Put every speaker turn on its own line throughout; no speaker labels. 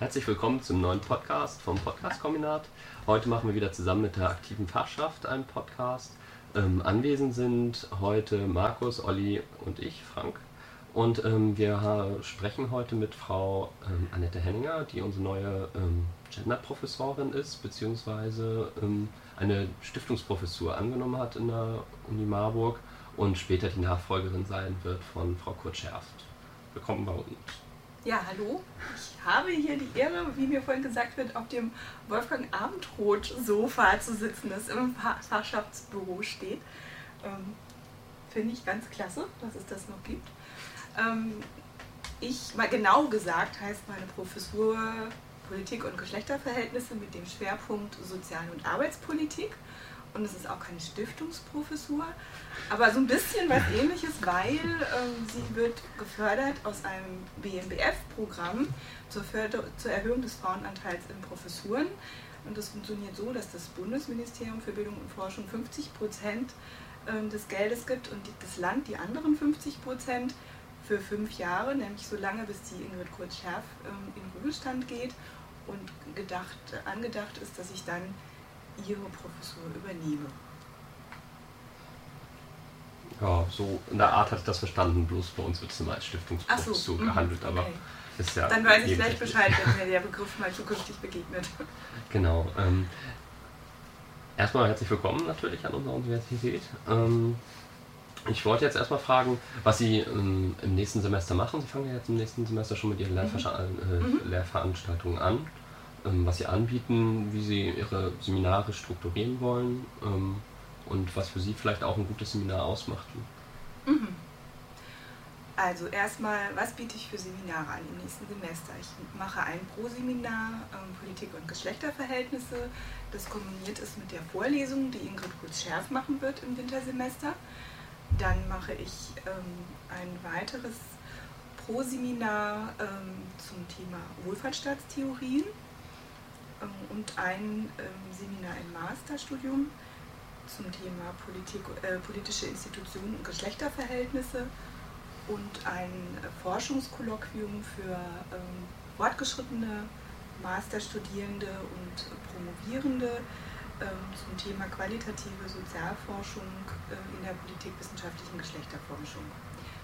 Herzlich willkommen zum neuen Podcast vom Podcast-Kombinat. Heute machen wir wieder zusammen mit der aktiven Fachschaft einen Podcast. Ähm, anwesend sind heute Markus, Olli und ich, Frank. Und ähm, wir sprechen heute mit Frau ähm, Annette Henninger, die unsere neue ähm, Gender-Professorin ist, beziehungsweise ähm, eine Stiftungsprofessur angenommen hat in der Uni Marburg und später die Nachfolgerin sein wird von Frau Kurt Scherft. Willkommen bei uns.
Ja, hallo. Ich habe hier die Ehre, wie mir vorhin gesagt wird, auf dem Wolfgang Abendroth-Sofa zu sitzen, das im Fachschaftsbüro steht. Ähm, Finde ich ganz klasse, dass es das noch gibt. Ähm, ich, mal genau gesagt, heißt meine Professur Politik und Geschlechterverhältnisse mit dem Schwerpunkt Sozial- und Arbeitspolitik. Und es ist auch keine Stiftungsprofessur, aber so ein bisschen was ähnliches, weil ähm, sie wird gefördert aus einem BMBF-Programm zur, zur Erhöhung des Frauenanteils in Professuren. Und das funktioniert so, dass das Bundesministerium für Bildung und Forschung 50 Prozent ähm, des Geldes gibt und das Land die anderen 50 Prozent für fünf Jahre, nämlich so lange, bis die Ingrid Kurz-Scherf ähm, in Ruhestand geht. Und gedacht, angedacht ist, dass ich dann ihre Professur übernehme.
Ja, so in der Art hatte ich das verstanden, bloß bei uns wird es immer als Stiftungsprofessur so, mhm, gehandelt, aber okay. ist ja.
Dann weiß ich gleich Bescheid, wenn mir der Begriff mal zukünftig begegnet.
Genau. Ähm, erstmal herzlich willkommen natürlich an unserer Universität. Ähm, ich wollte jetzt erstmal fragen, was Sie ähm, im nächsten Semester machen. Sie fangen ja jetzt im nächsten Semester schon mit Ihren Lehrver mhm. äh, mhm. Lehrveranstaltungen an. Ähm, was Sie anbieten, wie Sie Ihre Seminare strukturieren wollen ähm, und was für Sie vielleicht auch ein gutes Seminar ausmacht.
Mhm. Also erstmal, was biete ich für Seminare an im nächsten Semester? Ich mache ein Pro-Seminar ähm, Politik und Geschlechterverhältnisse, das kombiniert ist mit der Vorlesung, die Ingrid Kurz-Scherf machen wird im Wintersemester. Dann mache ich ähm, ein weiteres Pro-Seminar ähm, zum Thema Wohlfahrtsstaatstheorien und ein ähm, Seminar im Masterstudium zum Thema Politik, äh, politische Institutionen und Geschlechterverhältnisse und ein Forschungskolloquium für ähm, fortgeschrittene Masterstudierende und Promovierende ähm, zum Thema qualitative Sozialforschung äh, in der politikwissenschaftlichen Geschlechterforschung.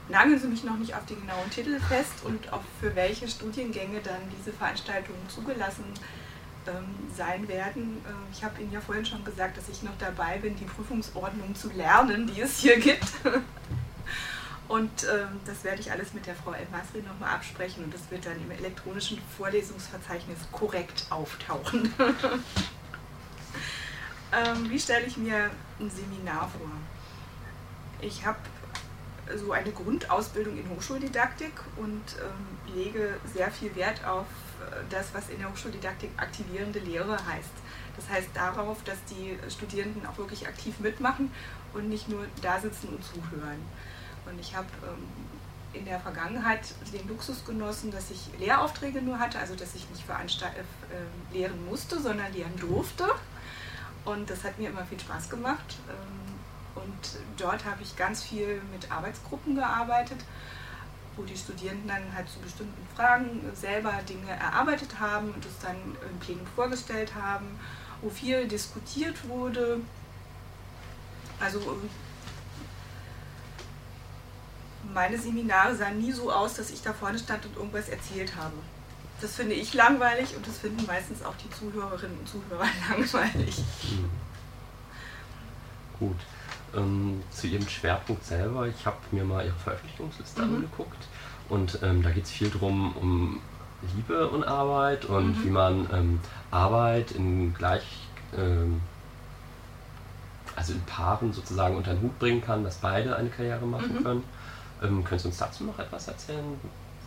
Nageln Sie mich noch nicht auf die genauen Titel fest und auf für welche Studiengänge dann diese Veranstaltungen zugelassen ähm, sein werden. Äh, ich habe Ihnen ja vorhin schon gesagt, dass ich noch dabei bin, die Prüfungsordnung zu lernen, die es hier gibt. Und ähm, das werde ich alles mit der Frau El-Masri nochmal absprechen und das wird dann im elektronischen Vorlesungsverzeichnis korrekt auftauchen. ähm, wie stelle ich mir ein Seminar vor? Ich habe so eine Grundausbildung in Hochschuldidaktik und ähm, lege sehr viel Wert auf das, was in der Hochschuldidaktik aktivierende Lehre heißt. Das heißt darauf, dass die Studierenden auch wirklich aktiv mitmachen und nicht nur da sitzen und zuhören. Und ich habe ähm, in der Vergangenheit den Luxus genossen, dass ich Lehraufträge nur hatte, also dass ich nicht äh, lehren musste, sondern lehren durfte. Und das hat mir immer viel Spaß gemacht. Ähm, und dort habe ich ganz viel mit Arbeitsgruppen gearbeitet, wo die Studierenden dann halt zu bestimmten Fragen selber Dinge erarbeitet haben und es dann im Plenum vorgestellt haben, wo viel diskutiert wurde. Also meine Seminare sahen nie so aus, dass ich da vorne stand und irgendwas erzählt habe. Das finde ich langweilig und das finden meistens auch die Zuhörerinnen und Zuhörer langweilig. Mhm.
Gut ähm, zu ihrem Schwerpunkt selber. Ich habe mir mal ihre Veröffentlichungsliste mhm. angeguckt und ähm, da geht es viel darum, um Liebe und Arbeit und mhm. wie man ähm, Arbeit in gleich, ähm, also in Paaren sozusagen unter den Hut bringen kann, dass beide eine Karriere machen mhm. können. Ähm, können Sie uns dazu noch etwas erzählen,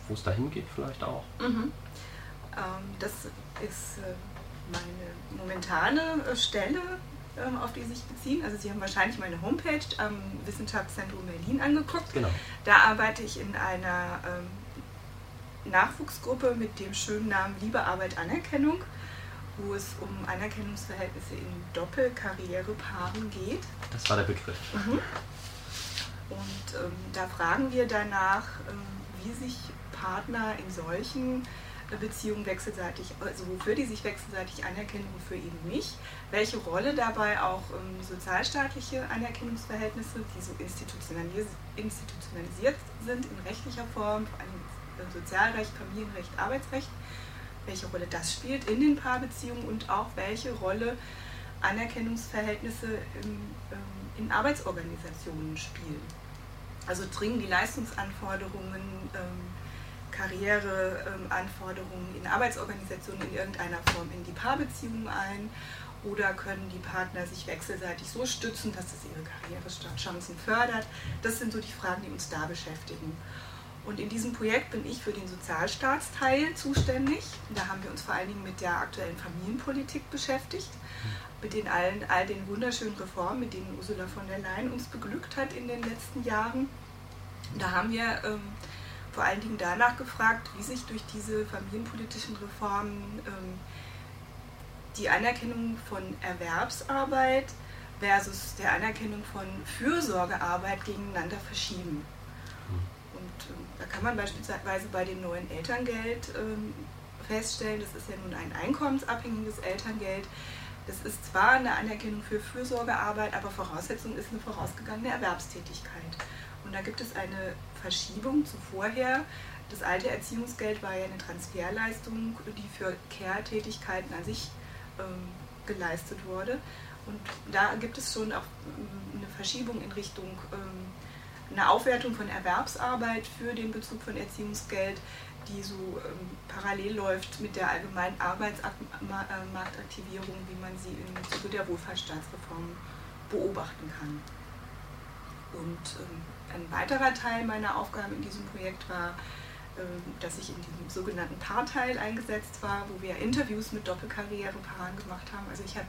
wo es dahin geht vielleicht auch?
Mhm. Ähm, das ist äh, meine momentane äh, Stelle auf die sich beziehen. Also Sie haben wahrscheinlich meine Homepage am Wissenschaftszentrum Berlin angeguckt.
Genau.
Da arbeite ich in einer ähm, Nachwuchsgruppe mit dem schönen Namen Liebe, Arbeit, Anerkennung, wo es um Anerkennungsverhältnisse in Doppelkarrierepaaren geht.
Das war der Begriff. Mhm.
Und ähm, da fragen wir danach, ähm, wie sich Partner in solchen Beziehungen wechselseitig, also wofür die sich wechselseitig anerkennen, wofür eben nicht, welche Rolle dabei auch ähm, sozialstaatliche Anerkennungsverhältnisse, die so institutionalis institutionalisiert sind in rechtlicher Form, Sozialrecht, Familienrecht, Arbeitsrecht, welche Rolle das spielt in den Paarbeziehungen und auch welche Rolle Anerkennungsverhältnisse in, ähm, in Arbeitsorganisationen spielen. Also dringen die Leistungsanforderungen, ähm, Karriereanforderungen in Arbeitsorganisationen in irgendeiner Form in die Paarbeziehungen ein oder können die Partner sich wechselseitig so stützen, dass es ihre Karrierechancen fördert. Das sind so die Fragen, die uns da beschäftigen. Und in diesem Projekt bin ich für den Sozialstaatsteil zuständig. Da haben wir uns vor allen Dingen mit der aktuellen Familienpolitik beschäftigt, mit den allen, all den wunderschönen Reformen, mit denen Ursula von der Leyen uns beglückt hat in den letzten Jahren. Da haben wir ähm, vor allen Dingen danach gefragt, wie sich durch diese familienpolitischen Reformen ähm, die Anerkennung von Erwerbsarbeit versus der Anerkennung von Fürsorgearbeit gegeneinander verschieben. Und ähm, da kann man beispielsweise bei dem neuen Elterngeld ähm, feststellen, das ist ja nun ein einkommensabhängiges Elterngeld. Das ist zwar eine Anerkennung für Fürsorgearbeit, aber Voraussetzung ist eine vorausgegangene Erwerbstätigkeit. Und da gibt es eine Verschiebung zu vorher. Das alte Erziehungsgeld war ja eine Transferleistung, die für Care-Tätigkeiten an sich ähm, geleistet wurde. Und da gibt es schon auch ähm, eine Verschiebung in Richtung ähm, eine Aufwertung von Erwerbsarbeit für den Bezug von Erziehungsgeld, die so ähm, parallel läuft mit der allgemeinen Arbeitsmarktaktivierung, wie man sie im Zuge der Wohlfahrtsstaatsreform beobachten kann. Und ähm, ein weiterer Teil meiner Aufgaben in diesem Projekt war, ähm, dass ich in diesem sogenannten Paarteil eingesetzt war, wo wir Interviews mit Doppelkarrierepaaren gemacht haben. Also ich habe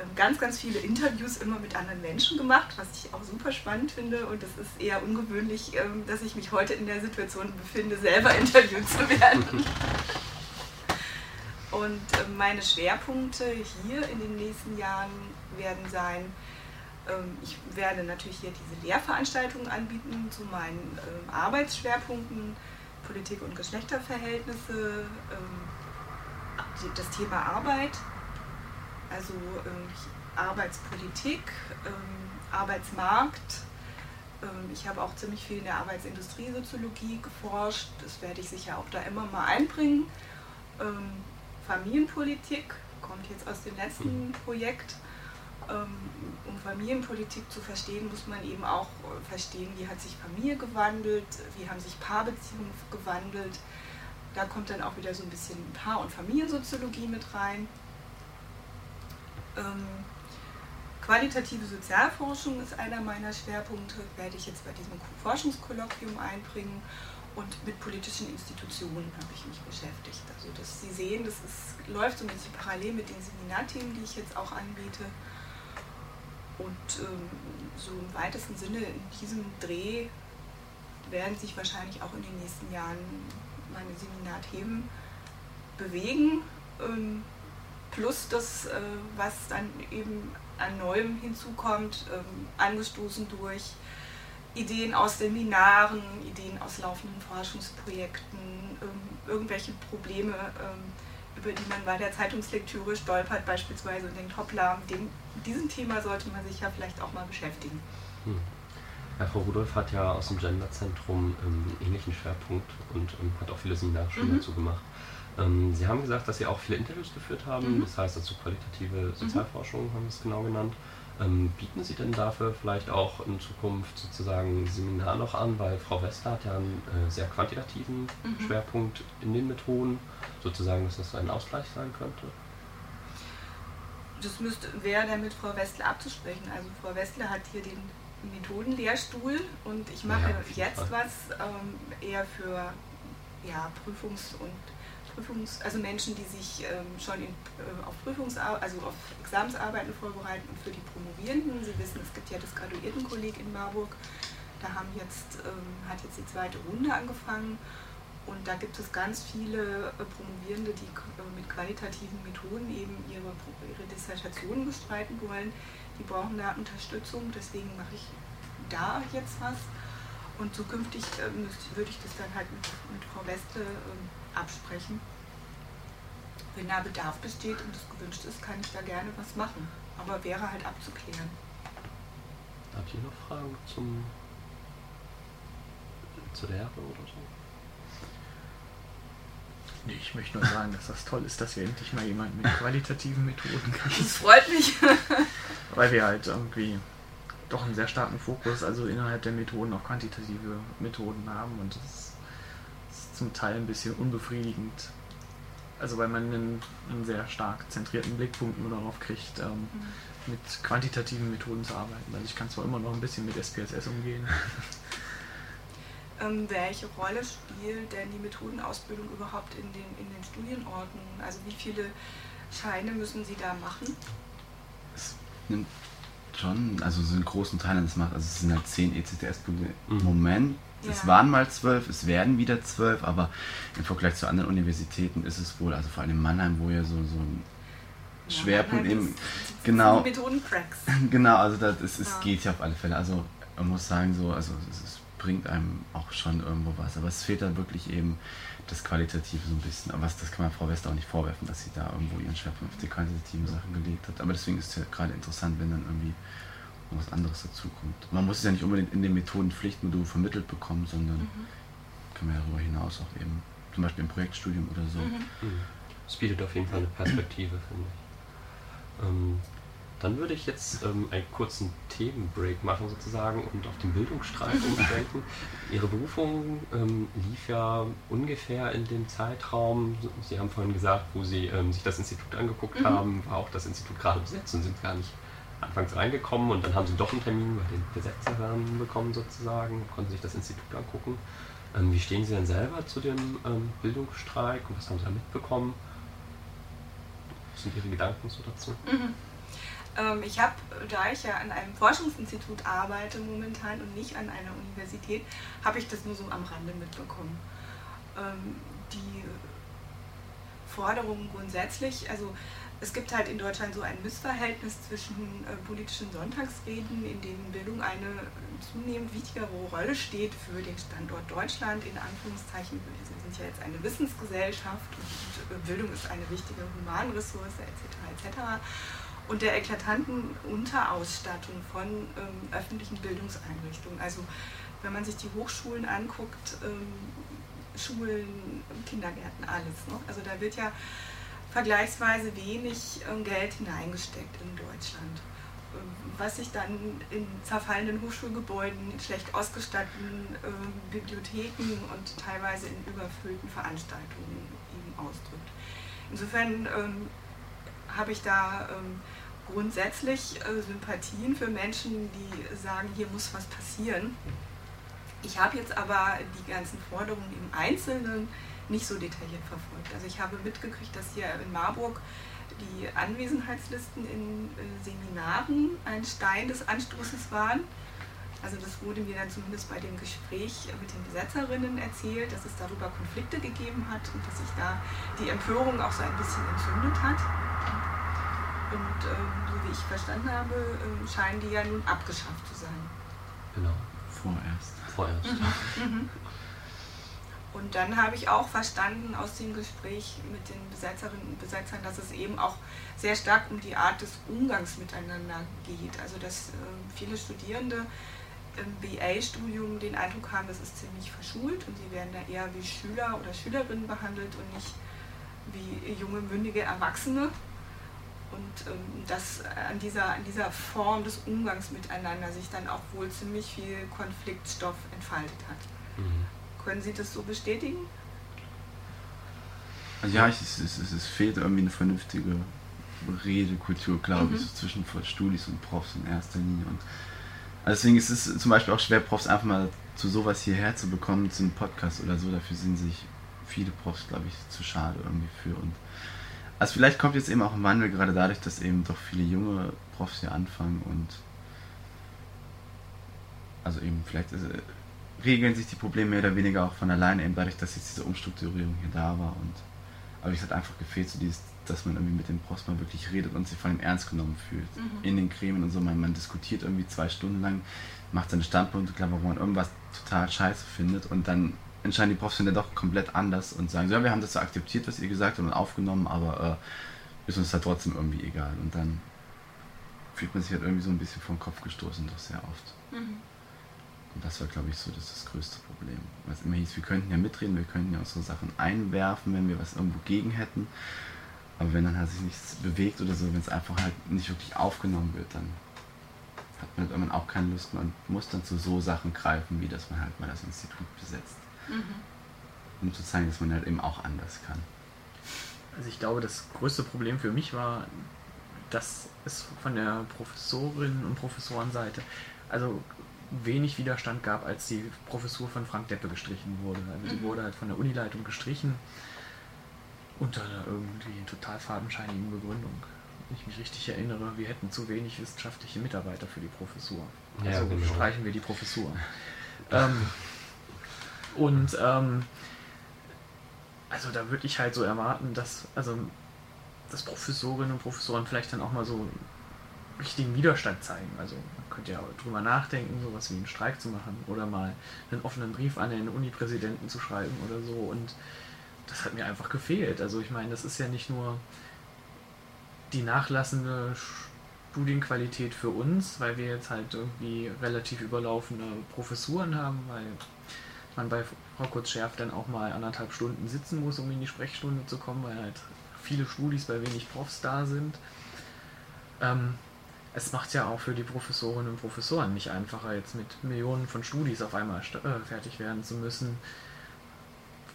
ähm, ganz, ganz viele Interviews immer mit anderen Menschen gemacht, was ich auch super spannend finde. Und es ist eher ungewöhnlich, ähm, dass ich mich heute in der Situation befinde, selber interviewt zu werden. Und meine Schwerpunkte hier in den nächsten Jahren werden sein, ich werde natürlich hier diese Lehrveranstaltungen anbieten zu meinen ähm, Arbeitsschwerpunkten, Politik und Geschlechterverhältnisse, ähm, das Thema Arbeit, also Arbeitspolitik, Arbeitsmarkt. Ich habe auch ziemlich viel in der Arbeitsindustriesoziologie geforscht, das werde ich sicher auch da immer mal einbringen. Familienpolitik kommt jetzt aus dem letzten hm. Projekt ähm, um Familienpolitik zu verstehen, muss man eben auch äh, verstehen, wie hat sich Familie gewandelt, wie haben sich Paarbeziehungen gewandelt. Da kommt dann auch wieder so ein bisschen Paar- und Familiensoziologie mit rein. Ähm, qualitative Sozialforschung ist einer meiner Schwerpunkte, werde ich jetzt bei diesem Forschungskolloquium einbringen. Und mit politischen Institutionen habe ich mich beschäftigt. Also dass Sie sehen, das ist, läuft so ein bisschen parallel mit den Seminarthemen, die ich jetzt auch anbiete. Und ähm, so im weitesten Sinne in diesem Dreh werden sich wahrscheinlich auch in den nächsten Jahren meine Seminarthemen bewegen. Ähm, plus das, äh, was dann eben an Neuem hinzukommt, ähm, angestoßen durch Ideen aus Seminaren, Ideen aus laufenden Forschungsprojekten, ähm, irgendwelche Probleme ähm, über die man bei der Zeitungslektüre stolpert beispielsweise und denkt, hoppla, mit dem, diesem Thema sollte man sich ja vielleicht auch mal beschäftigen. Hm.
Ja, Frau Rudolph hat ja aus dem Genderzentrum einen ähm, ähnlichen Schwerpunkt und ähm, hat auch viele Seminare schon mhm. dazu gemacht. Ähm, Sie haben gesagt, dass Sie auch viele Interviews geführt haben, mhm. das heißt dazu qualitative Sozialforschung mhm. haben Sie es genau genannt. Ähm, bieten Sie denn dafür vielleicht auch in Zukunft sozusagen ein Seminar noch an, weil Frau Wester hat ja einen äh, sehr quantitativen mhm. Schwerpunkt in den Methoden, sozusagen, dass das ein Ausgleich sein könnte?
Das müsste, wäre dann mit Frau Westler abzusprechen. Also Frau Westler hat hier den Methodenlehrstuhl und ich mache ja, jetzt Fall. was ähm, eher für ja, Prüfungs- und Prüfungs-, also Menschen, die sich ähm, schon in, äh, auf Prüfungsar also auf Examensarbeiten vorbereiten und für die Promovierenden. Sie wissen, es gibt ja das Graduiertenkolleg in Marburg. Da haben jetzt, ähm, hat jetzt die zweite Runde angefangen und da gibt es ganz viele äh, Promovierende, die äh, mit qualitativen Methoden eben ihre, ihre Dissertationen bestreiten wollen. Die brauchen da Unterstützung, deswegen mache ich da jetzt was. Und zukünftig äh, würde ich das dann halt mit, mit Frau Weste ähm, absprechen. wenn da Bedarf besteht und es gewünscht ist, kann ich da gerne was machen. Aber wäre halt abzuklären.
Habt ihr noch Fragen zum, zu Lehre oder so?
Nee, ich möchte nur sagen, dass das toll ist, dass wir endlich mal jemanden mit qualitativen Methoden kriegen.
Das freut mich.
Weil wir halt irgendwie doch einen sehr starken Fokus, also innerhalb der Methoden auch quantitative Methoden haben und das ist zum Teil ein bisschen unbefriedigend. Also weil man einen, einen sehr stark zentrierten Blickpunkt nur darauf kriegt, ähm, mhm. mit quantitativen Methoden zu arbeiten. Also ich kann zwar immer noch ein bisschen mit SPSS umgehen.
Ähm, welche Rolle spielt denn die Methodenausbildung überhaupt in den, in den Studienordnungen? Also wie viele Scheine müssen Sie da machen?
Es nimmt schon, also so einen großen Teil das macht, also es sind halt zehn ECTS-Punkte im mhm. Moment. Ja. Es waren mal zwölf, es werden wieder zwölf, aber im Vergleich zu anderen Universitäten ist es wohl, also vor allem in Mannheim, wo ja so, so ein ja, Schwerpunkt eben, genau,
Methodencracks.
genau, also das, es, es ja. geht ja auf alle Fälle, also man muss sagen so, also es, es bringt einem auch schon irgendwo was, aber es fehlt dann wirklich eben das Qualitative so ein bisschen. Aber das kann man Frau Wester auch nicht vorwerfen, dass sie da irgendwo ihren Schwerpunkt auf die qualitativen Sachen gelegt hat. Aber deswegen ist es ja gerade interessant, wenn dann irgendwie was anderes dazu kommt. Man muss es ja nicht unbedingt in den Methoden Pflichtmodul vermittelt bekommen, sondern mhm. kann man ja darüber hinaus auch eben, zum Beispiel im Projektstudium oder so.
Mhm. Es bietet auf jeden Fall eine Perspektive, finde ich. Ähm, dann würde ich jetzt ähm, einen kurzen Themenbreak machen sozusagen und auf den Bildungsstreit umschwenken. Ihre Berufung ähm, lief ja ungefähr in dem Zeitraum, Sie haben vorhin gesagt, wo Sie ähm, sich das Institut angeguckt mhm. haben, war auch das Institut gerade besetzt und sind gar nicht anfangs reingekommen und dann haben Sie doch einen Termin bei den Besetzern bekommen sozusagen, konnten sich das Institut angucken. Ähm, wie stehen Sie denn selber zu dem ähm, Bildungsstreik und was haben Sie da mitbekommen? Was sind Ihre Gedanken so dazu?
Mhm. Ähm, ich habe, da ich ja an einem Forschungsinstitut arbeite momentan und nicht an einer Universität, habe ich das nur so am Rande mitbekommen. Ähm, die Forderungen grundsätzlich, also es gibt halt in Deutschland so ein Missverhältnis zwischen äh, politischen Sonntagsreden, in denen Bildung eine zunehmend wichtigere Rolle steht für den Standort Deutschland, in Anführungszeichen. Wir sind ja jetzt eine Wissensgesellschaft und äh, Bildung ist eine wichtige Humanressource etc. etc und der eklatanten Unterausstattung von ähm, öffentlichen Bildungseinrichtungen. Also wenn man sich die Hochschulen anguckt, ähm, Schulen, Kindergärten, alles. Ne? Also da wird ja vergleichsweise wenig ähm, Geld hineingesteckt in Deutschland. Ähm, was sich dann in zerfallenen Hochschulgebäuden, in schlecht ausgestatteten ähm, Bibliotheken und teilweise in überfüllten Veranstaltungen eben ausdrückt. Insofern ähm, habe ich da ähm, grundsätzlich äh, Sympathien für Menschen, die sagen, hier muss was passieren. Ich habe jetzt aber die ganzen Forderungen im Einzelnen nicht so detailliert verfolgt. Also ich habe mitgekriegt, dass hier in Marburg die Anwesenheitslisten in äh, Seminaren ein Stein des Anstoßes waren. Also das wurde mir dann zumindest bei dem Gespräch mit den Besetzerinnen erzählt, dass es darüber Konflikte gegeben hat und dass sich da die Empörung auch so ein bisschen entzündet hat. Und ähm, so wie ich verstanden habe, äh, scheinen die ja nun abgeschafft zu sein.
Genau.
Vorerst.
Vorerst.
Mhm. Mhm. Und dann habe ich auch verstanden aus dem Gespräch mit den Besetzerinnen und Besetzern, dass es eben auch sehr stark um die Art des Umgangs miteinander geht. Also dass äh, viele Studierende im BA-Studium den Eindruck haben, es ist ziemlich verschult und sie werden da eher wie Schüler oder Schülerinnen behandelt und nicht wie junge, mündige Erwachsene und ähm, dass an dieser, an dieser Form des Umgangs miteinander sich dann auch wohl ziemlich viel Konfliktstoff entfaltet hat. Mhm. Können Sie das so bestätigen?
Also ja, es, es, es, es fehlt irgendwie eine vernünftige Redekultur, glaube mhm. ich, so zwischen Studis und Profs in erster Linie. Und also deswegen ist es zum Beispiel auch schwer, Profs einfach mal zu sowas hierher zu bekommen, zu einem Podcast oder so. Dafür sind sich viele Profs, glaube ich, zu schade irgendwie für. Und also vielleicht kommt jetzt eben auch ein Wandel, gerade dadurch, dass eben doch viele junge Profs hier anfangen und also eben vielleicht ist, äh, regeln sich die Probleme mehr oder weniger auch von alleine, eben dadurch, dass jetzt diese Umstrukturierung hier da war und aber es hat einfach gefehlt, so dieses, dass man irgendwie mit dem Profs mal wirklich redet und sich vor allem ernst genommen fühlt. Mhm. In den Gremien und so, man, man diskutiert irgendwie zwei Stunden lang, macht seine Standpunkte klar, wo man irgendwas total scheiße findet und dann entscheiden die Profs dann doch komplett anders und sagen, so, ja, wir haben das so akzeptiert, was ihr gesagt habt und aufgenommen, aber äh, ist uns halt trotzdem irgendwie egal. Und dann fühlt man sich halt irgendwie so ein bisschen vom Kopf gestoßen, doch sehr oft. Mhm. Und das war, glaube ich, so das, das größte Problem. Was immer hieß, wir könnten ja mitreden, wir könnten ja unsere Sachen einwerfen, wenn wir was irgendwo gegen hätten. Aber wenn dann halt sich nichts bewegt oder so, wenn es einfach halt nicht wirklich aufgenommen wird, dann hat man halt irgendwann auch keine Lust mehr und muss dann zu so Sachen greifen, wie dass man halt mal das Institut besetzt. Mhm. Um zu zeigen, dass man halt eben auch anders kann.
Also ich glaube, das größte Problem für mich war, dass es von der Professorinnen und Professorenseite also wenig Widerstand gab, als die Professur von Frank Deppe gestrichen wurde. Also die mhm. wurde halt von der Unileitung gestrichen unter irgendwie total fadenscheinigen Begründung. Wenn ich mich richtig erinnere, wir hätten zu wenig wissenschaftliche Mitarbeiter für die Professur. Also ja, genau. streichen wir die Professur. ähm, und ähm, also da würde ich halt so erwarten, dass, also, dass Professorinnen und Professoren vielleicht dann auch mal so richtigen Widerstand zeigen. Also man könnte ja drüber nachdenken, sowas wie einen Streik zu machen oder mal einen offenen Brief an den Uni-Präsidenten zu schreiben oder so. Und das hat mir einfach gefehlt. Also ich meine, das ist ja nicht nur die nachlassende Studienqualität für uns, weil wir jetzt halt irgendwie relativ überlaufende Professuren haben, weil man bei Frau Kurz-Schärf dann auch mal anderthalb Stunden sitzen muss, um in die Sprechstunde zu kommen, weil halt viele Studis bei wenig Profs da sind. Ähm, es macht ja auch für die Professorinnen und Professoren nicht einfacher, jetzt mit Millionen von Studis auf einmal äh, fertig werden zu müssen.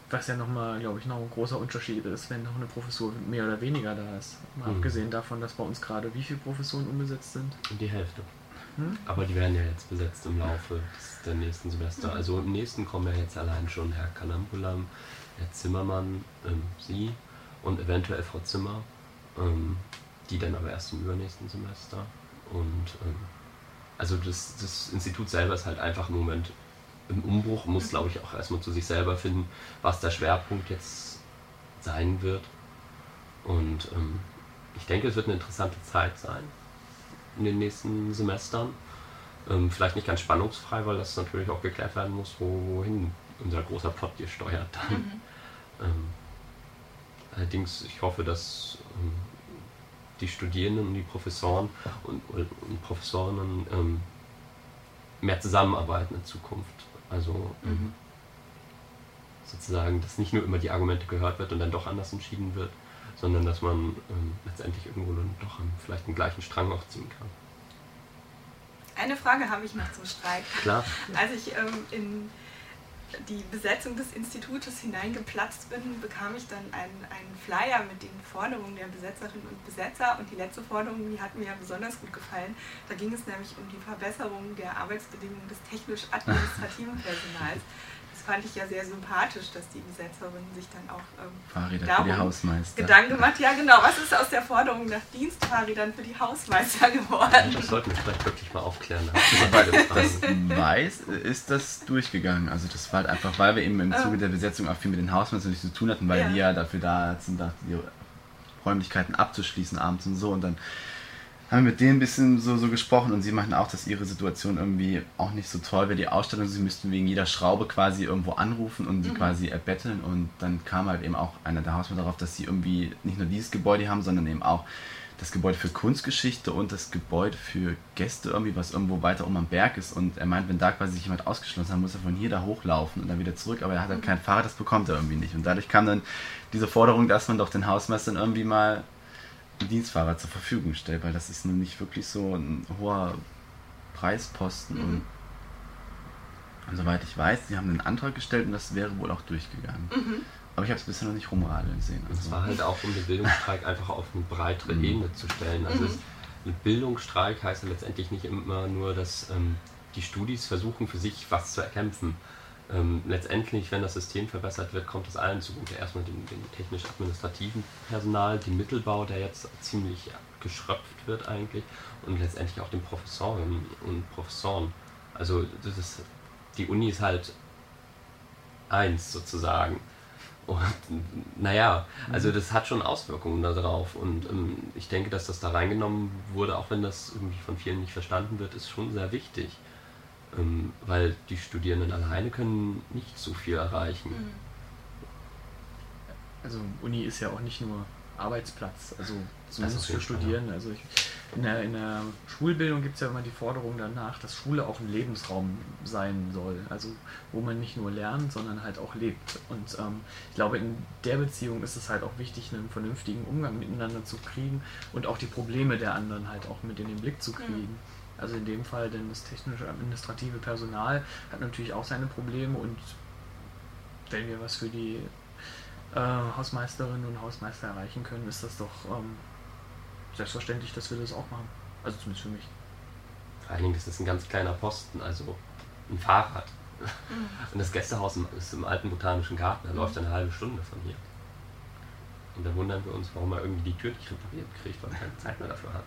Was ja nochmal, glaube ich, noch ein großer Unterschied ist, wenn noch eine Professur mehr oder weniger da ist. Mal mhm. abgesehen davon, dass bei uns gerade wie viele Professuren unbesetzt sind?
Die Hälfte. Hm? Aber die werden ja jetzt besetzt im Laufe der nächsten Semester. Mhm. Also im nächsten kommen ja jetzt allein schon Herr Kanambulam, Herr Zimmermann, ähm, Sie und eventuell Frau Zimmer, ähm, die dann aber erst im übernächsten Semester. Und ähm, also das, das Institut selber ist halt einfach im Moment im Umbruch, muss glaube ich auch erstmal zu sich selber finden, was der Schwerpunkt jetzt sein wird. Und ähm, ich denke, es wird eine interessante Zeit sein in den nächsten Semestern. Ähm, vielleicht nicht ganz spannungsfrei, weil das natürlich auch geklärt werden muss, wohin unser großer Plot hier steuert. Mhm. Ähm, allerdings, ich hoffe, dass ähm, die Studierenden und die Professoren und, und Professorinnen ähm, mehr zusammenarbeiten in Zukunft. Also ähm, mhm. sozusagen, dass nicht nur immer die Argumente gehört wird und dann doch anders entschieden wird, sondern dass man ähm, letztendlich irgendwo dann doch vielleicht den gleichen Strang auch ziehen kann.
Eine Frage habe ich noch zum Streik.
Klar.
Als ich ähm, in die Besetzung des Institutes hineingeplatzt bin, bekam ich dann einen, einen Flyer mit den Forderungen der Besetzerinnen und Besetzer. Und die letzte Forderung, die hat mir ja besonders gut gefallen. Da ging es nämlich um die Verbesserung der Arbeitsbedingungen des technisch-administrativen Personals fand ich ja sehr sympathisch, dass die Besetzerin sich dann auch ähm,
Fahrräder darum für die Hausmeister.
Gedanken gemacht. Ja, genau. Was ist aus der Forderung nach Dienstfahrrädern für die Hausmeister geworden?
Das sollten wir vielleicht wirklich mal aufklären.
das weiß, ist das durchgegangen. Also das war halt einfach, weil wir eben im Zuge der Besetzung auch viel mit den Hausmeistern nichts zu tun hatten, weil ja. die ja dafür da sind, die Räumlichkeiten abzuschließen abends und so und dann haben wir mit denen ein bisschen so, so gesprochen und sie meinten auch, dass ihre Situation irgendwie auch nicht so toll wäre, die Ausstattung. Sie müssten wegen jeder Schraube quasi irgendwo anrufen und mhm. quasi erbetteln und dann kam halt eben auch einer der Hausmeister darauf, dass sie irgendwie nicht nur dieses Gebäude haben, sondern eben auch das Gebäude für Kunstgeschichte und das Gebäude für Gäste irgendwie, was irgendwo weiter um am Berg ist. Und er meint, wenn da quasi sich jemand ausgeschlossen hat, muss er von hier da hochlaufen und dann wieder zurück. Aber er hat halt mhm. kein Fahrrad, das bekommt er irgendwie nicht. Und dadurch kam dann diese Forderung, dass man doch den Hausmeistern irgendwie mal Dienstfahrer zur Verfügung stellt, weil das ist nun nicht wirklich so ein hoher Preisposten. Mhm. Und, und soweit ich weiß, sie haben einen Antrag gestellt und das wäre wohl auch durchgegangen. Mhm. Aber ich habe es bisher noch nicht rumradeln sehen.
Also. Das war halt auch, um den Bildungsstreik einfach auf eine breitere mhm. Ebene zu stellen. Also es, ein Bildungsstreik heißt ja letztendlich nicht immer nur, dass ähm, die Studis versuchen, für sich was zu erkämpfen, ähm, letztendlich, wenn das System verbessert wird, kommt es allen zugute. Erstmal dem, dem technisch-administrativen Personal, dem Mittelbau, der jetzt ziemlich geschröpft wird eigentlich, und letztendlich auch den Professoren und Professoren. Also das ist, die Uni ist halt eins sozusagen. Und naja, also das hat schon Auswirkungen darauf. Und ähm, ich denke, dass das da reingenommen wurde, auch wenn das irgendwie von vielen nicht verstanden wird, ist schon sehr wichtig. Ähm, weil die Studierenden alleine können nicht so viel erreichen.
Mhm.
Also Uni ist ja auch nicht nur Arbeitsplatz, also
Das
zumindest für Studierende. Also ich, in, der, in der Schulbildung gibt es ja immer die Forderung danach, dass Schule auch ein Lebensraum sein soll. Also wo man nicht nur lernt, sondern halt auch lebt. Und ähm, ich glaube, in der Beziehung ist es halt auch wichtig, einen vernünftigen Umgang miteinander zu kriegen und auch die Probleme der anderen halt auch mit in den Blick zu kriegen. Also in dem Fall, denn das technische administrative Personal hat natürlich auch seine Probleme und wenn wir was für die äh, Hausmeisterinnen und Hausmeister erreichen können, ist das doch ähm, selbstverständlich, dass wir das auch machen. Also zumindest für mich.
Vor allen Dingen ist es ein ganz kleiner Posten, also ein Fahrrad.
Mhm.
Und das Gästehaus im- ist im alten botanischen Garten, da läuft eine halbe Stunde von hier. Und da wundern wir uns, warum er irgendwie die Tür nicht repariert kriegt, weil er keine Zeit mehr dafür hat.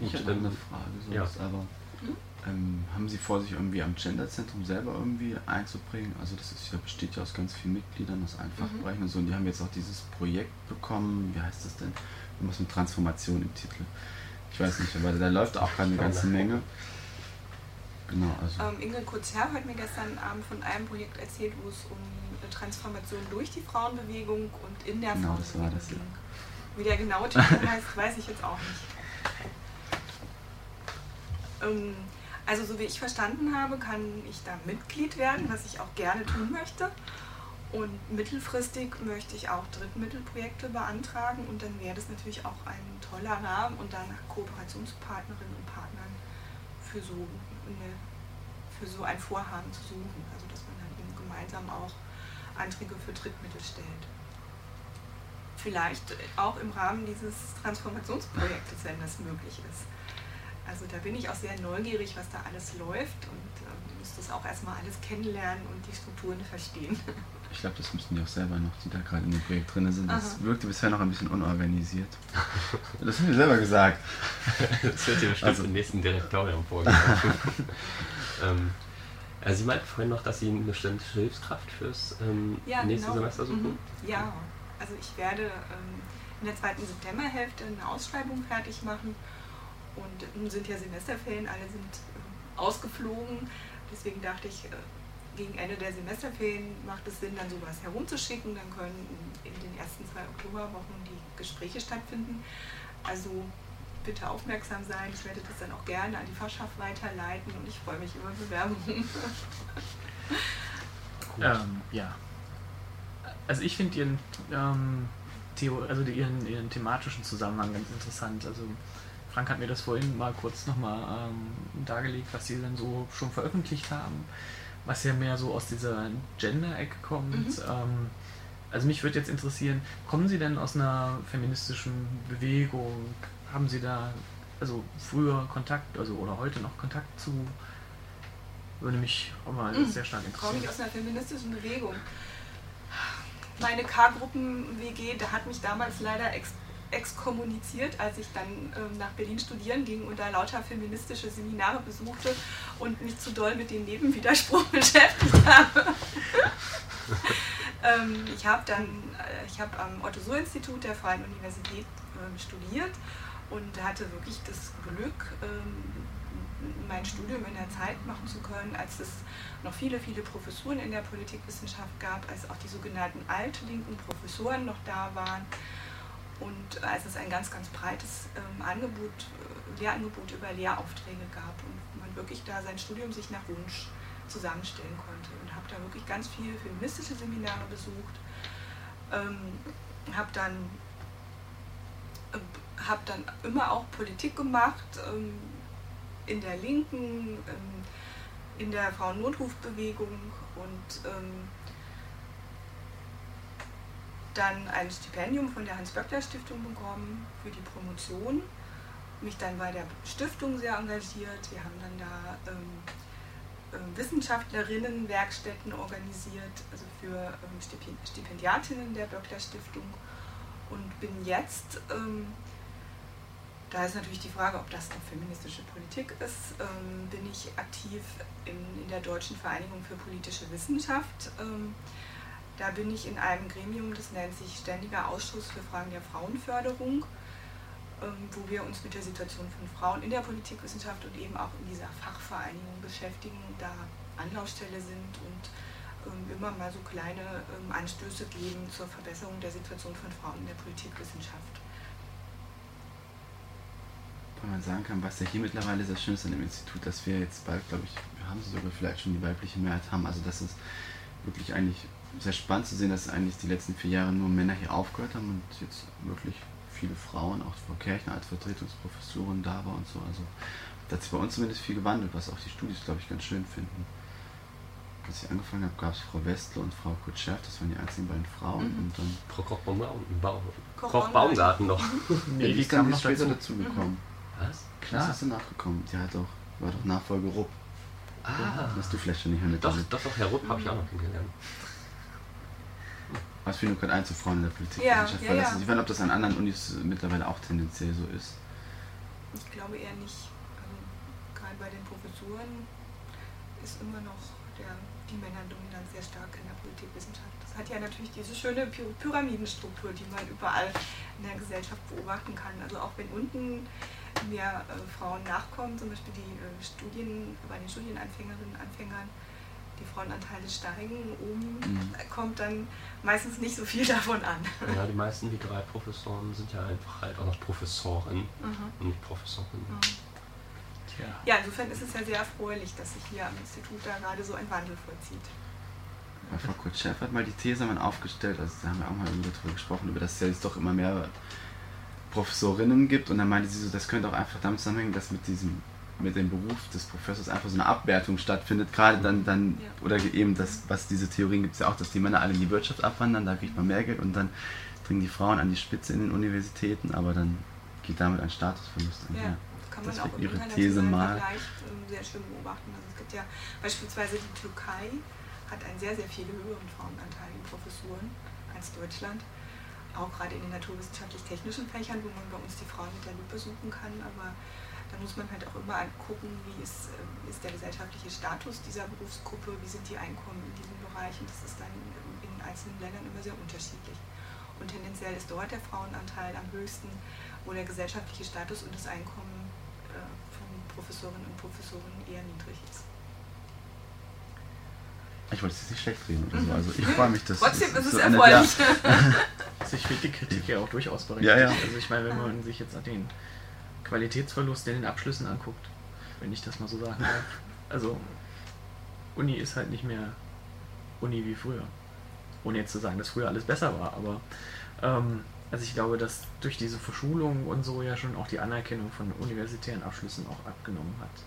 Ich habe
ähm,
eine Frage sonst,
ja.
aber ähm, haben Sie vor, sich irgendwie am Genderzentrum selber irgendwie einzubringen? Also das ist ja, besteht ja aus ganz vielen Mitgliedern aus allen Fachbereichen und so. Und die haben jetzt auch dieses Projekt bekommen, wie heißt das denn? Irgendwas mit Transformation im Titel. Ich weiß nicht, aber da läuft auch gerade eine ganze Menge. Genau, also.
Ähm, Ingrid Kutzherr hat mir gestern Abend von einem Projekt erzählt, wo es um eine Transformation durch die Frauenbewegung und in der
Genau, das war
Frauenbewegung
das, ja.
ging. Wie der genaue Titel heißt, weiß ich jetzt auch nicht. Ähm, also so wie ich verstanden habe, kann ich da Mitglied werden, was ich auch gerne tun möchte. Und mittelfristig möchte ich auch Drittmittelprojekte beantragen und dann wäre das natürlich auch ein toller Rahmen und dann Kooperationspartnerinnen und Partnern für so, eine, für so ein Vorhaben zu suchen. Also dass man dann eben gemeinsam auch Anträge für Drittmittel stellt. Vielleicht auch im Rahmen dieses Transformationsprojektes, wenn das möglich ist. Also da bin ich auch sehr neugierig, was da alles läuft und ähm, muss das auch erstmal alles kennenlernen und die Strukturen verstehen.
Ich glaube, das müssen die auch selber noch, die da gerade in dem Projekt drin sind. Das
Aha.
wirkte bisher noch ein bisschen unorganisiert. Das haben wir selber gesagt.
Das wird dir bestimmt
Also-
im nächsten Direktorium vorgeworfen. ähm, also Sie meinten vorhin noch, dass Sie eine bestimmte Hilfskraft fürs ähm, nächste Semester suchen.
Mhm. Ja, also ich werde ähm, in der zweiten Septemberhälfte eine Ausschreibung fertig machen und nun sind ja Semesterferien, alle sind ähm, ausgeflogen. Deswegen dachte ich, äh, gegen Ende der Semesterferien macht es Sinn, dann sowas herumzuschicken. Dann können in den ersten zwei Oktoberwochen die Gespräche stattfinden. Also bitte aufmerksam sein. Ich werde das dann auch gerne an die Fachschaft weiterleiten und ich freue mich über Bewerbungen.
Ähm, ja. Also ich finde ihren, ähm, also ihren, ihren thematischen Zusammenhang ganz interessant. Also Frank hat mir das vorhin mal kurz nochmal ähm, dargelegt, was sie dann so schon veröffentlicht haben, was ja mehr so aus dieser Gender-Ecke kommt.
Mhm.
Ähm, also mich würde jetzt interessieren, kommen Sie denn aus einer feministischen Bewegung? Haben Sie da also früher Kontakt, also oder heute noch Kontakt zu? Würde mich auch mal
Mhm.
sehr stark
komme ich
interessieren.
aus einer feministischen Bewegung. Meine K-Gruppen-WG, da hat mich damals leider ex exkommuniziert, als ich dann ähm, nach Berlin studieren ging und da lauter feministische Seminare besuchte und mich zu doll mit dem Nebenwiderspruch beschäftigt habe. ähm, ich habe dann, äh, ich habe am Otto-Suhr-Institut der Freien Universität ähm, studiert und hatte wirklich das Glück, ähm, mein Studium in der Zeit machen zu können, als es noch viele, viele Professuren in der Politikwissenschaft gab, als auch die sogenannten altlinken Professoren noch da waren und als es ein ganz, ganz breites ähm, Angebot, äh, Lehrangebot über Lehraufträge gab und man wirklich da sein Studium sich nach Wunsch zusammenstellen konnte und habe da wirklich ganz viele feministische Seminare besucht, ähm, habe dann äh, habe dann immer auch Politik gemacht, ähm, in der Linken, ähm, in der Frauennotrufbewegung und ähm, dann ein Stipendium von der Hans-Böckler-Stiftung bekommen für die Promotion. Mich dann bei der Stiftung sehr engagiert. Wir haben dann da ähm, ähm, Wissenschaftlerinnen-Werkstätten organisiert, also für ähm, Stipend Stipendiatinnen der Böckler-Stiftung. Und bin jetzt, ähm, da ist natürlich die Frage, ob das noch feministische Politik ist, ähm, bin ich aktiv in, in der Deutschen Vereinigung für politische Wissenschaft. Da bin ich in einem Gremium, das nennt sich Ständiger Ausschuss für Fragen der Frauenförderung. ähm, wo wir uns mit der Situation von Frauen in der Politikwissenschaft und eben auch in dieser Fachvereinigung beschäftigen, da Anlaufstelle sind und ähm, immer mal so kleine ähm, Anstöße geben zur Verbesserung der Situation von Frauen in der Politikwissenschaft.
Wenn man sagen kann, was ja hier mittlerweile sehr schön ist an dem Institut, dass wir jetzt bald, glaube ich, wir haben sogar vielleicht schon die weibliche Mehrheit haben. Also das ist wirklich eigentlich sehr spannend zu sehen, dass eigentlich die letzten vier Jahre nur Männer hier aufgehört haben und jetzt wirklich viele Frauen, auch Frau Kirchner als Vertretungsprofessorin da war und so. Also da hat sich bei uns zumindest viel gewandelt, was auch die Studis, glaube ich, ganz schön finden. Als ich angefangen habe, gab es Frau Westle und Frau Kutschew, das waren die einzigen beiden Frauen.
Mhm.
Und dann
Frau Koch-Baumgarten Koch
Koch-
Baumgarten noch.
nee, die,
die
ist dann
noch
später
dazu.
dazugekommen.
Was?
Klar. ist sie nachgekommen. Die hat doch, war doch Nachfolge Rupp.
Ah,
Hast du vielleicht schon nicht mehr mit
doch, doch, doch, Herr Rupp habe ich auch noch kennengelernt.
Was nur gerade ein zu Frauen in der Politik.
Ja,
Ich
ja,
weiß
ja.
nicht, ob das an anderen Unis mittlerweile auch tendenziell so ist.
Ich glaube eher nicht. Also, gerade bei den Professuren ist immer noch der, die Männerdominanz sehr stark in der Politikwissenschaft. Das hat ja natürlich diese schöne Py- Pyramidenstruktur, die man überall in der Gesellschaft beobachten kann. Also auch wenn unten mehr äh, Frauen nachkommen, zum Beispiel die äh, Studien, bei den Studienanfängerinnen und Anfängern, die Frauenanteile steigen, oben
Mhm.
kommt dann meistens nicht so viel davon an.
Ja, die meisten, die drei Professoren, sind ja einfach halt auch noch Professoren
Mhm.
und nicht Professorinnen.
Mhm.
Tja.
Ja, insofern ist es ja sehr erfreulich, dass sich hier am Institut da gerade so ein Wandel vollzieht.
Ja, Frau Kutschew hat mal die These mal aufgestellt, also da haben wir auch mal irgendwie darüber gesprochen, über dass es ja jetzt doch immer mehr Professorinnen gibt und dann meinte sie so, das könnte auch einfach damit zusammenhängen, dass mit diesem mit dem Beruf des Professors einfach so eine Abwertung stattfindet, gerade dann, dann
Ja.
oder eben das, was diese Theorien gibt es ja auch, dass die Männer alle in die Wirtschaft abwandern, da kriegt man mehr Geld und dann dringen die Frauen an die Spitze in den Universitäten, aber dann geht damit ein Statusverlust einher.
Ja, das kann man
Das
auch
ihre These mal.
Sehr schön beobachten. Also es gibt ja beispielsweise die Türkei hat einen sehr, sehr viel höheren Frauenanteil in Professuren als Deutschland. Auch gerade in den naturwissenschaftlich-technischen Fächern, wo man bei uns die Frauen mit der Lupe suchen kann. Aber da muss man halt auch immer angucken, wie ist, ähm, ist der gesellschaftliche Status dieser Berufsgruppe, wie sind die Einkommen in diesem Bereich. Und das ist dann ähm, in einzelnen Ländern immer sehr unterschiedlich. Und tendenziell ist dort der Frauenanteil am höchsten, wo der gesellschaftliche Status und das Einkommen äh, von Professorinnen und Professoren eher niedrig ist.
Ich wollte es jetzt nicht schlecht reden oder so, also ich freue mich, dass
Trotzdem ist es
so eine-
erfreulich.
Also ich finde die Kritik ja auch durchaus berechtigt.
Ja, ja.
Also ich meine, wenn man sich jetzt den Qualitätsverlust in den Abschlüssen anguckt, wenn ich das mal so sagen darf. Also Uni ist halt nicht mehr Uni wie früher. Ohne jetzt zu sagen, dass früher alles besser war, aber ähm, also ich glaube, dass durch diese Verschulung und so ja schon auch die Anerkennung von universitären Abschlüssen auch abgenommen hat.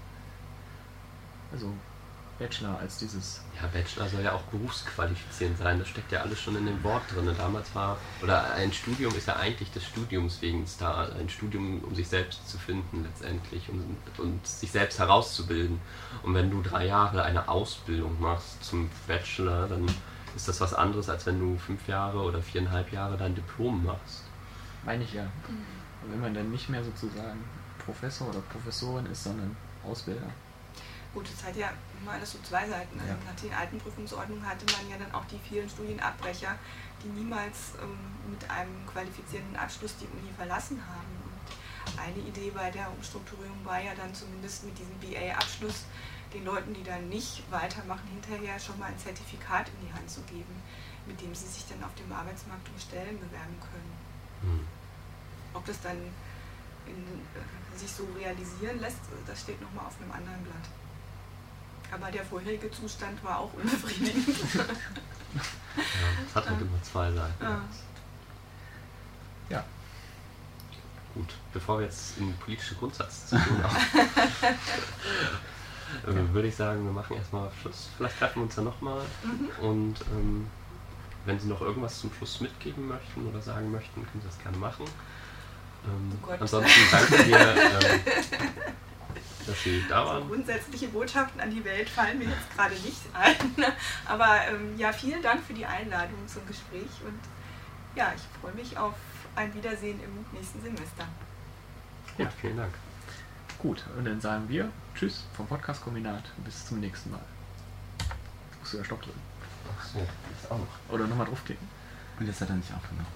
Also Bachelor als dieses
Ja, Bachelor soll ja auch berufsqualifizierend sein. Das steckt ja alles schon in dem Wort drin. Damals war, oder ein Studium ist ja eigentlich des Studiums wegen da. Ein Studium, um sich selbst zu finden letztendlich und, und sich selbst herauszubilden. Und wenn du drei Jahre eine Ausbildung machst zum Bachelor, dann ist das was anderes, als wenn du fünf Jahre oder viereinhalb Jahre dein Diplom machst.
Meine ich ja. Und wenn man dann nicht mehr sozusagen Professor oder Professorin ist, sondern Ausbilder.
Gut, es hat ja immer alles so zwei Seiten. Also
Ja.
Nach den alten Prüfungsordnungen hatte man ja dann auch die vielen Studienabbrecher, die niemals ähm, mit einem qualifizierenden Abschluss die Uni verlassen haben. Und eine Idee bei der Umstrukturierung war ja dann zumindest mit diesem BA-Abschluss den Leuten, die dann nicht weitermachen, hinterher schon mal ein Zertifikat in die Hand zu geben, mit dem sie sich dann auf dem Arbeitsmarkt um Stellen bewerben können.
Hm.
Ob das dann in, äh, sich so realisieren lässt, das steht nochmal auf einem anderen Blatt. Aber der vorherige Zustand war auch unbefriedigend.
Ja, es hat halt immer zwei Seiten.
Ja.
Ja.
Gut, bevor wir jetzt in politische Grundsatz zu tun haben, äh, würde ich sagen, wir machen erstmal Schluss. Vielleicht treffen wir uns ja nochmal
Mhm.
und ähm, wenn Sie noch irgendwas zum Schluss mitgeben möchten oder sagen möchten, können Sie das gerne machen. Ähm,
Oh Gott.
ansonsten danke dir, ähm, dass Sie da
So
waren.
grundsätzliche Botschaften an die Welt fallen mir jetzt gerade nicht ein. Aber ähm, ja, vielen Dank für die Einladung zum Gespräch und ja, ich freue mich auf ein Wiedersehen im nächsten Semester.
Gut,
Ja.
vielen Dank.
Gut, und dann sagen wir Tschüss vom Podcast-Kombinat. Bis zum nächsten Mal. Musst du ja Stopp drücken.
Ach so, ist auch noch.
Oder nochmal draufklicken.
Und jetzt hat er nicht aufgenommen.